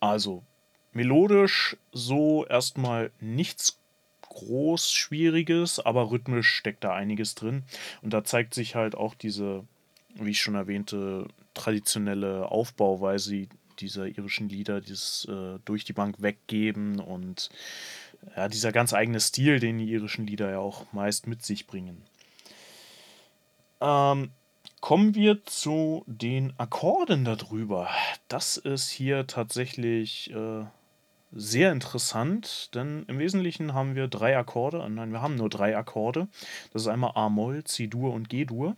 also melodisch so erstmal nichts groß Schwieriges, aber rhythmisch steckt da einiges drin. Und da zeigt sich halt auch diese, wie ich schon erwähnte, traditionelle Aufbauweise dieser irischen Lieder, dieses äh, durch die Bank weggeben und ja, dieser ganz eigene Stil, den die irischen Lieder ja auch meist mit sich bringen. Ähm, kommen wir zu den Akkorden darüber. Das ist hier tatsächlich äh, sehr interessant, denn im Wesentlichen haben wir drei Akkorde. Nein, wir haben nur drei Akkorde. Das ist einmal A-Moll, C-Dur und G-Dur.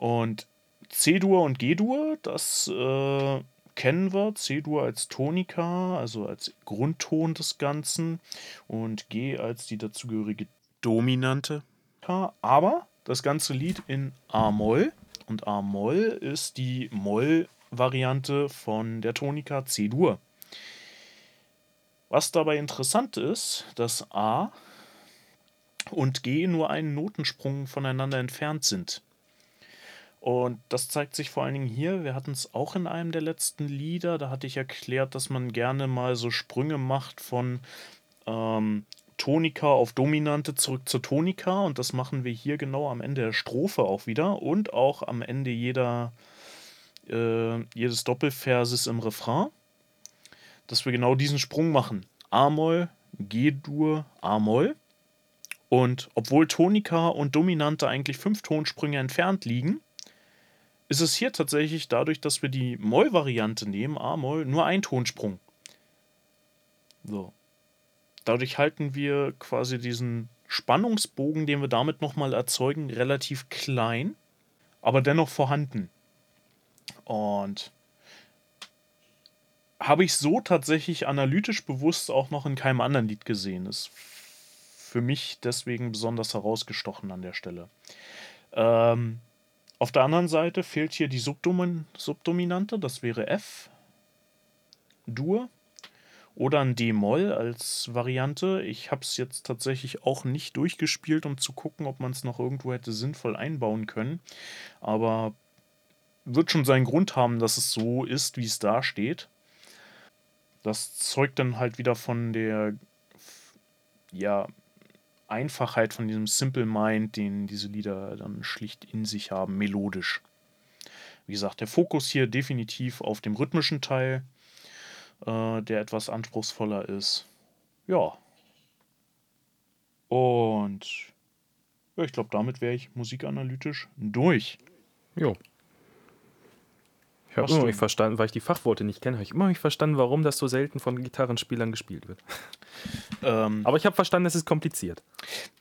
Und C-Dur und G-Dur, das äh, kennen wir. C-Dur als Tonika, also als Grundton des Ganzen. Und G als die dazugehörige Dominante. Aber das ganze Lied in A-Moll. Und A-Moll ist die Moll-Variante von der Tonika C-Dur. Was dabei interessant ist, dass A und G nur einen Notensprung voneinander entfernt sind. Und das zeigt sich vor allen Dingen hier. Wir hatten es auch in einem der letzten Lieder. Da hatte ich erklärt, dass man gerne mal so Sprünge macht von ähm, Tonika auf Dominante zurück zur Tonika. Und das machen wir hier genau am Ende der Strophe auch wieder und auch am Ende jeder, äh, jedes Doppelverses im Refrain. Dass wir genau diesen Sprung machen. A-Moll, G-Dur, A-Moll. Und obwohl Tonika und Dominante eigentlich fünf Tonsprünge entfernt liegen, ist es hier tatsächlich dadurch, dass wir die Moll-Variante nehmen, A-Moll, nur ein Tonsprung. So. Dadurch halten wir quasi diesen Spannungsbogen, den wir damit nochmal erzeugen, relativ klein, aber dennoch vorhanden. Und habe ich so tatsächlich analytisch bewusst auch noch in keinem anderen Lied gesehen. Ist für mich deswegen besonders herausgestochen an der Stelle. Ähm, auf der anderen Seite fehlt hier die Subdomin Subdominante, das wäre F, Dur oder ein D-Moll als Variante. Ich habe es jetzt tatsächlich auch nicht durchgespielt, um zu gucken, ob man es noch irgendwo hätte sinnvoll einbauen können. Aber wird schon seinen Grund haben, dass es so ist, wie es da steht. Das zeugt dann halt wieder von der ja, Einfachheit, von diesem Simple Mind, den diese Lieder dann schlicht in sich haben, melodisch. Wie gesagt, der Fokus hier definitiv auf dem rhythmischen Teil, äh, der etwas anspruchsvoller ist. Ja. Und ja, ich glaube, damit wäre ich musikanalytisch durch. Jo. Ich habe immer nicht verstanden, weil ich die Fachworte nicht kenne, habe ich immer nicht verstanden, warum das so selten von Gitarrenspielern gespielt wird. Ähm, Aber ich habe verstanden, es ist kompliziert.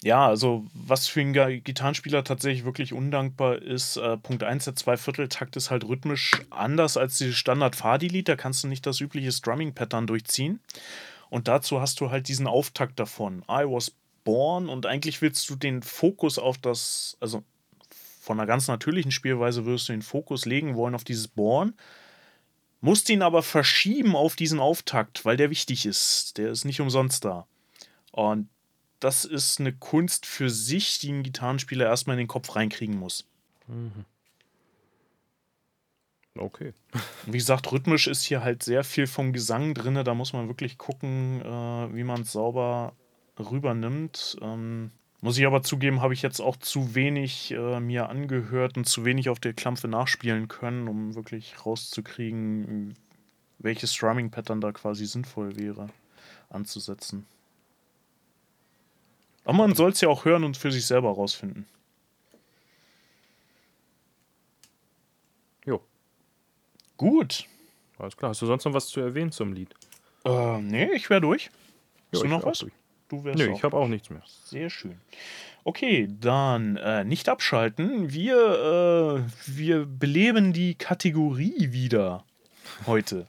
Ja, also was für einen Gitarrenspieler tatsächlich wirklich undankbar ist, äh, Punkt 1, der Zweivierteltakt ist halt rhythmisch anders als die Standard-Fadi-Lied, da kannst du nicht das übliche Strumming-Pattern durchziehen. Und dazu hast du halt diesen Auftakt davon. I was born und eigentlich willst du den Fokus auf das, also von einer ganz natürlichen Spielweise würdest du den Fokus legen wollen auf dieses Born, musst ihn aber verschieben auf diesen Auftakt, weil der wichtig ist. Der ist nicht umsonst da. Und das ist eine Kunst für sich, die ein Gitarrenspieler erstmal in den Kopf reinkriegen muss. Mhm. Okay. Wie gesagt, rhythmisch ist hier halt sehr viel vom Gesang drin. Da muss man wirklich gucken, äh, wie man es sauber rübernimmt. Ähm, muss ich aber zugeben, habe ich jetzt auch zu wenig äh, mir angehört und zu wenig auf der Klampfe nachspielen können, um wirklich rauszukriegen, welches Strumming-Pattern da quasi sinnvoll wäre anzusetzen. Aber man soll es ja auch hören und für sich selber rausfinden. Jo. Gut. Alles klar. Hast du sonst noch was zu erwähnen zum Lied? Äh, nee, ich wäre durch. Hast Ja, du noch was? durch. Du wärst Nö, auch ich habe auch nichts mehr. Sehr schön. Okay, dann äh, nicht abschalten. Wir, äh, wir beleben die Kategorie wieder heute.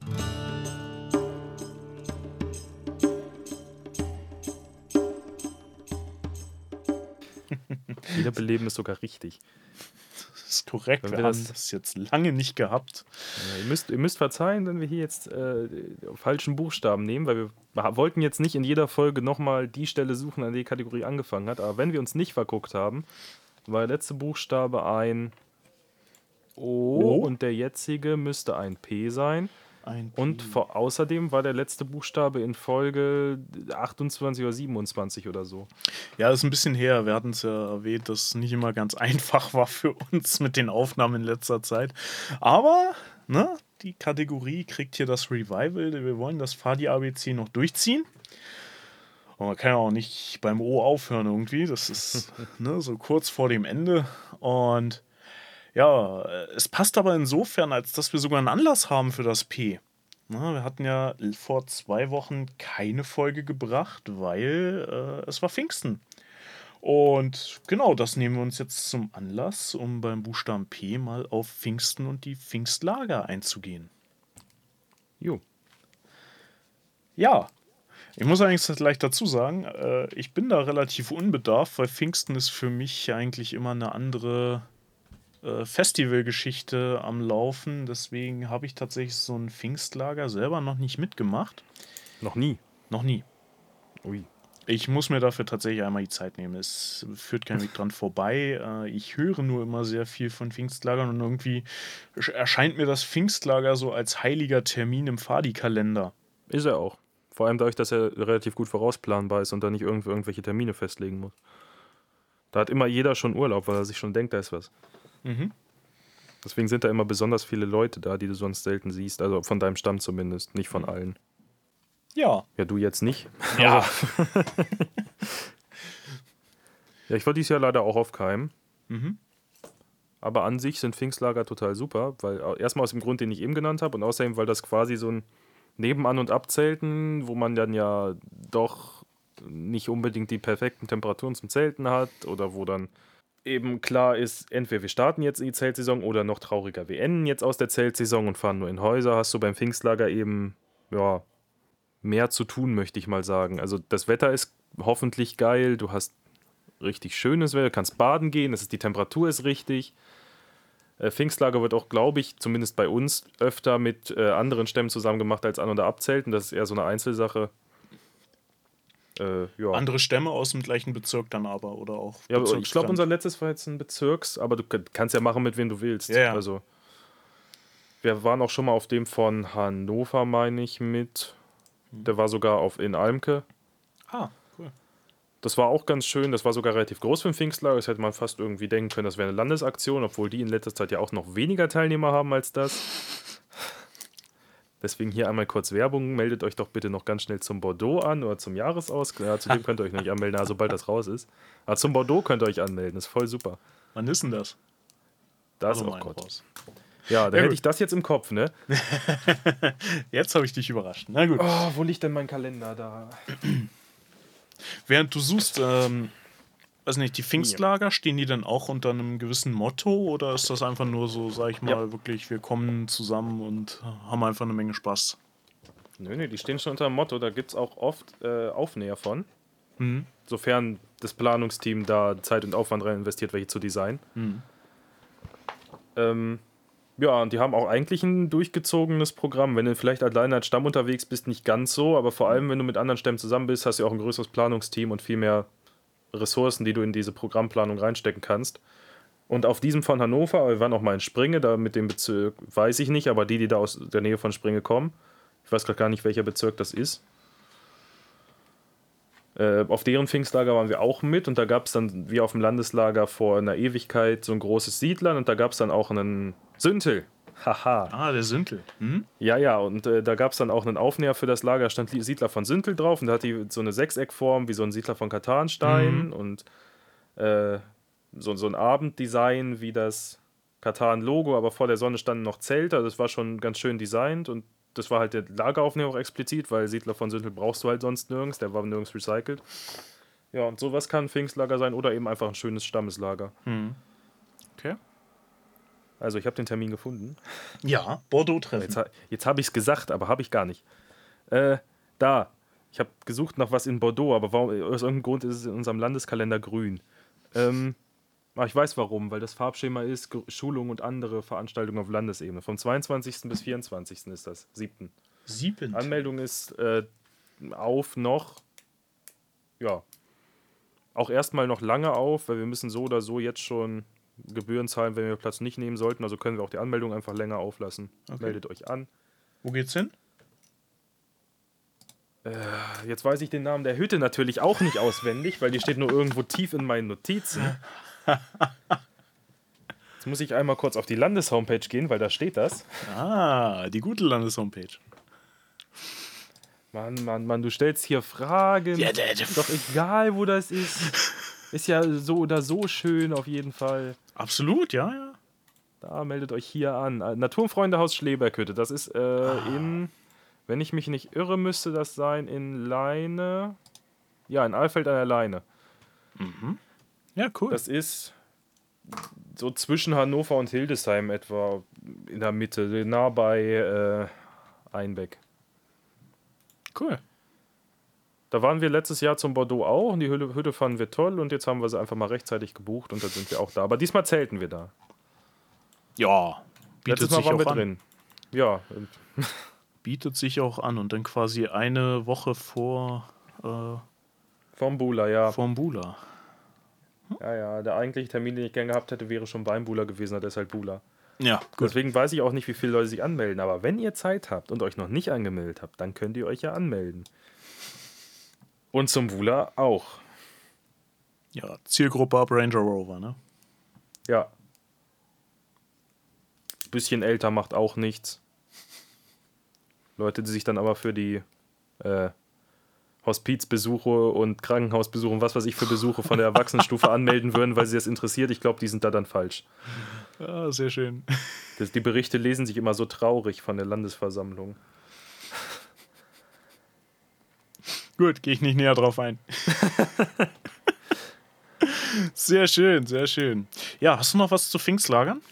Wiederbeleben ist sogar richtig. Ist korrekt. Wir, wir haben das- das jetzt lange nicht gehabt. Ja, ihr, müsst, ihr müsst verzeihen, wenn wir hier jetzt äh, falschen Buchstaben nehmen, weil wir wollten jetzt nicht in jeder Folge nochmal die Stelle suchen, an der die Kategorie angefangen hat. Aber wenn wir uns nicht verguckt haben, war der letzte Buchstabe ein O, O. und der jetzige müsste ein P sein. Ein Und vor, außerdem war der letzte Buchstabe in Folge 28 oder 27 oder so. Ja, ist ein bisschen her. Wir hatten es ja erwähnt, dass es nicht immer ganz einfach war für uns mit den Aufnahmen in letzter Zeit. Aber, ne, die Kategorie kriegt hier das Revival. Wir wollen das Fadi ABC noch durchziehen. Und man kann ja auch nicht beim O aufhören irgendwie. Das ist ne, so kurz vor dem Ende. Und ja, es passt aber insofern, als dass wir sogar einen Anlass haben für das P. Na, wir hatten ja vor zwei Wochen keine Folge gebracht, weil äh, es war Pfingsten. Und genau, das nehmen wir uns jetzt zum Anlass, um beim Buchstaben P mal auf Pfingsten und die Pfingstlager einzugehen. Jo. Ja, ich muss eigentlich gleich dazu sagen, äh, ich bin da relativ unbedarft, weil Pfingsten ist für mich eigentlich immer eine andere äh, Festivalgeschichte am Laufen. Deswegen habe ich tatsächlich so ein Pfingstlager selber noch nicht mitgemacht. Noch nie. Noch nie. Ui. Ich muss mir dafür tatsächlich einmal die Zeit nehmen. Es führt kein Weg dran vorbei. Äh, Ich höre nur immer sehr viel von Pfingstlagern und irgendwie sch- erscheint mir das Pfingstlager so als heiliger Termin im Fadi-Kalender. Ist er auch. Vor allem dadurch, dass er relativ gut vorausplanbar ist und da nicht irgendw irgendwelche Termine festlegen muss. Da hat immer jeder schon Urlaub, weil er sich schon denkt, da ist was. Mhm. Deswegen sind da immer besonders viele Leute da, die du sonst selten siehst. Also von deinem Stamm zumindest, nicht von allen. Ja. Ja, du jetzt nicht. Ja. Ja, ich war dieses Jahr leider auch auf Keim. Mhm. Aber an sich sind Pfingstlager total super, weil erstmal aus dem Grund, den ich eben genannt habe, und außerdem, weil das quasi so ein Nebenan- und Abzelten, wo man dann ja doch nicht unbedingt die perfekten Temperaturen zum Zelten hat oder wo dann eben klar ist, entweder wir starten jetzt in die Zeltsaison oder noch trauriger, wir enden jetzt aus der Zeltsaison und fahren nur in Häuser, hast du beim Pfingstlager eben, ja, mehr zu tun, möchte ich mal sagen. Also das Wetter ist hoffentlich geil, du hast richtig schönes Wetter, kannst baden gehen, es ist, die Temperatur ist richtig. Äh, Pfingstlager wird auch, glaube ich, zumindest bei uns öfter mit äh, anderen Stämmen zusammen gemacht als An- oder Abzelten. Das ist eher so eine Einzelsache. Äh, ja. Andere Stämme aus dem gleichen Bezirk dann aber oder auch. ja, aber ich glaube, unser letztes war jetzt ein Bezirks, aber du kann- kannst ja machen, mit wem du willst. Ja, ja. Also, wir waren auch schon mal auf dem von Hannover, meine ich, mit. Der war sogar auf, in Almke. Ah, cool. Das war auch ganz schön. Das war sogar relativ groß für ein Pfingstlager. Das hätte man fast irgendwie denken können, das wäre eine Landesaktion, obwohl die in letzter Zeit ja auch noch weniger Teilnehmer haben als das. Deswegen hier einmal kurz Werbung. Meldet euch doch bitte noch ganz schnell zum Bordeaux an oder zum Jahresaus. Ja, zu dem könnt ihr euch noch nicht anmelden, also sobald das raus ist. Aber zum Bordeaux könnt ihr euch anmelden. Das ist voll super. Wann ist denn das? Das, oh mal einen Gott. raus. Ja, da Ja, hätte gut. ich das jetzt im Kopf, ne? Jetzt habe ich dich überrascht. Na gut. Oh, wo liegt denn mein Kalender da? Während du suchst, ähm, weiß nicht, die Pfingstlager, stehen die dann auch unter einem gewissen Motto oder ist das einfach nur so, sag ich mal, Ja. wirklich, wir kommen zusammen und haben einfach eine Menge Spaß? Nö, nö, die stehen schon unter dem Motto. Da gibt es auch oft äh, Aufnäher von. Mhm. Sofern das Planungsteam da Zeit und Aufwand rein investiert, welche zu designen. Mhm. Ähm, ja, und die haben auch eigentlich ein durchgezogenes Programm. Wenn du vielleicht alleine als Stamm unterwegs bist, nicht ganz so, aber vor allem, wenn du mit anderen Stämmen zusammen bist, hast du ja auch ein größeres Planungsteam und viel mehr Ressourcen, die du in diese Programmplanung reinstecken kannst. Und auf diesem von Hannover, wir waren auch mal in Springe, da mit dem Bezirk weiß ich nicht, aber die, die da aus der Nähe von Springe kommen, ich weiß gerade gar nicht, welcher Bezirk das ist. Äh, auf deren Pfingstlager waren wir auch mit und da gab es dann, wie auf dem Landeslager vor einer Ewigkeit, so ein großes Siedlern und da gab es dann auch einen Süntel. Haha. Ah, der Süntel. Mhm. Ja, ja, und äh, da gab es dann auch einen Aufnäher für das Lager, stand Siedler von Süntel drauf und da hat die so eine Sechseckform wie so ein Siedler von Katanstein Mhm. und äh, so, so ein Abenddesign wie das Katan-Logo, aber vor der Sonne standen noch Zelte. Das war schon ganz schön designt und das war halt der Lageraufnäher auch explizit, weil Siedler von Sündel brauchst du halt sonst nirgends, der war nirgends recycelt. Ja, und sowas kann ein Pfingstlager sein oder eben einfach ein schönes Stammeslager. Hm. Okay. Also ich habe den Termin gefunden. Ja, Bordeaux-Treffen. Jetzt, jetzt habe ich es gesagt, aber habe ich gar nicht. Äh, da. Ich habe gesucht nach was in Bordeaux, aber warum, aus irgendeinem Grund ist es in unserem Landeskalender grün. Ähm, aber ich weiß warum, weil das Farbschema ist Schulung und andere Veranstaltungen auf Landesebene. Vom 22. bis 24. ist das, 7. Sieben. Anmeldung ist äh, auf noch, ja, auch erstmal noch lange auf, weil wir müssen so oder so jetzt schon Gebühren zahlen, wenn wir Platz nicht nehmen sollten. Also können wir auch die Anmeldung einfach länger auflassen. Okay. Meldet euch an. Wo geht's hin? Jetzt weiß ich den Namen der Hütte natürlich auch nicht auswendig, weil die steht nur irgendwo tief in meinen Notizen. Jetzt muss ich einmal kurz auf die Landeshomepage gehen, weil da steht das. Ah, die gute Landeshomepage. Mann, Mann, Mann, du stellst hier Fragen. Ja, der- der- doch egal, wo das ist. Ist ja so oder so schön auf jeden Fall. Absolut, ja, ja. Da meldet euch hier an. Äh, Naturfreundehaus Schleberkütte. Das ist äh, in, wenn ich mich nicht irre, müsste das sein in Leine. Ja, in Alfeld an der Leine. Ja, cool. Das ist so zwischen Hannover und Hildesheim etwa in der Mitte, nah bei äh, Einbeck. cool. Da waren wir letztes Jahr zum Bordeaux auch und die Hütte, Hütte fanden wir toll und jetzt haben wir sie einfach mal rechtzeitig gebucht und dann sind wir auch da. Aber diesmal zelten wir da. Ja, bietet letztes Mal sich waren auch wir an. drin. Ja, Bietet sich auch an und dann quasi eine Woche vor äh, vom Bula, ja. vorm Bula. Ja, ja, der eigentliche Termin, den ich gern gehabt hätte, wäre schon beim Bula gewesen, aber der ist halt Bula. Ja, gut. Deswegen weiß ich auch nicht, wie viele Leute sich anmelden. Aber wenn ihr Zeit habt und euch noch nicht angemeldet habt, dann könnt ihr euch ja anmelden. Und zum Bula auch. Ja, Zielgruppe ab Ranger Rover, ne? Ja. Bisschen älter macht auch nichts. Leute, die sich dann aber für die äh, Hospizbesuche und Krankenhausbesuche und was weiß ich für Besuche von der Erwachsenenstufe anmelden würden, weil sie das interessiert, ich glaube, die sind da dann falsch. Ja, sehr schön. Das, die Berichte lesen sich immer so traurig von der Landesversammlung. Gut, gehe ich nicht näher drauf ein. sehr schön, sehr schön. Ja, hast du noch was zu Pfingstlagern?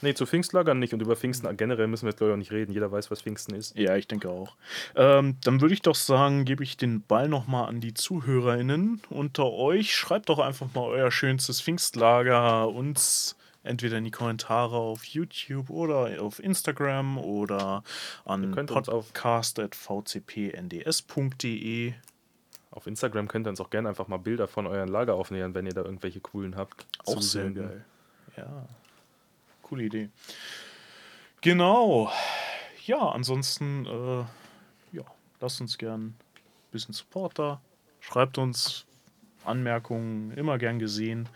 Nee, zu Pfingstlagern nicht und über Pfingsten generell müssen wir jetzt, glaube ich, auch nicht reden. Jeder weiß, was Pfingsten ist. Ja, ich denke auch. Ähm, dann würde ich doch sagen, gebe ich den Ball nochmal an die ZuhörerInnen unter euch. Schreibt doch einfach mal euer schönstes Pfingstlager uns entweder in die Kommentare auf YouTube oder auf Instagram oder an podcast.vcpnds.de. Auf Instagram könnt ihr uns auch gerne einfach mal Bilder von euren Lager aufnähern, wenn ihr da irgendwelche coolen habt. Auch sehr geil. Ja, coole Idee. Genau. Ja, ansonsten, äh, ja, lasst uns gern ein bisschen Support da. Schreibt uns Anmerkungen, immer gern gesehen.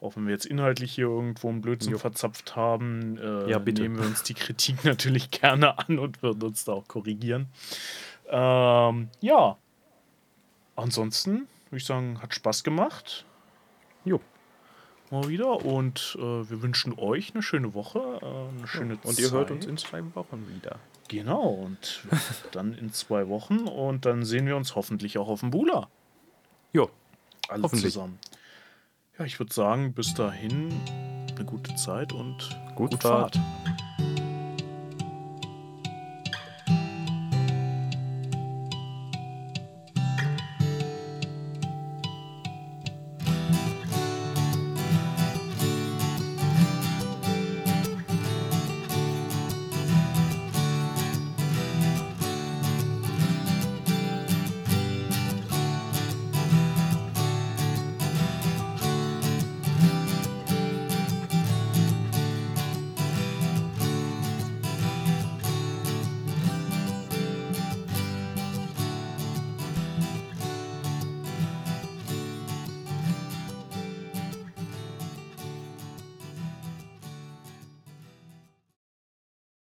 Auch wenn wir jetzt inhaltlich hier irgendwo einen Blödsinn Jo. verzapft haben, äh, Ja, bitte. nehmen wir uns die Kritik natürlich gerne an und würden uns da auch korrigieren. Ähm, ja. Ansonsten würde ich sagen, hat Spaß gemacht Jo. mal wieder und äh, wir wünschen euch eine schöne Woche, äh, eine schöne Und ihr hört Zeit. uns in zwei Wochen wieder. Genau, und dann in zwei Wochen und dann sehen wir uns hoffentlich auch auf dem Bula. Jo. Alle Hoffentlich. zusammen. Ja, ich würde sagen, bis dahin eine gute Zeit und Gute gute Fahrt. Fahrt.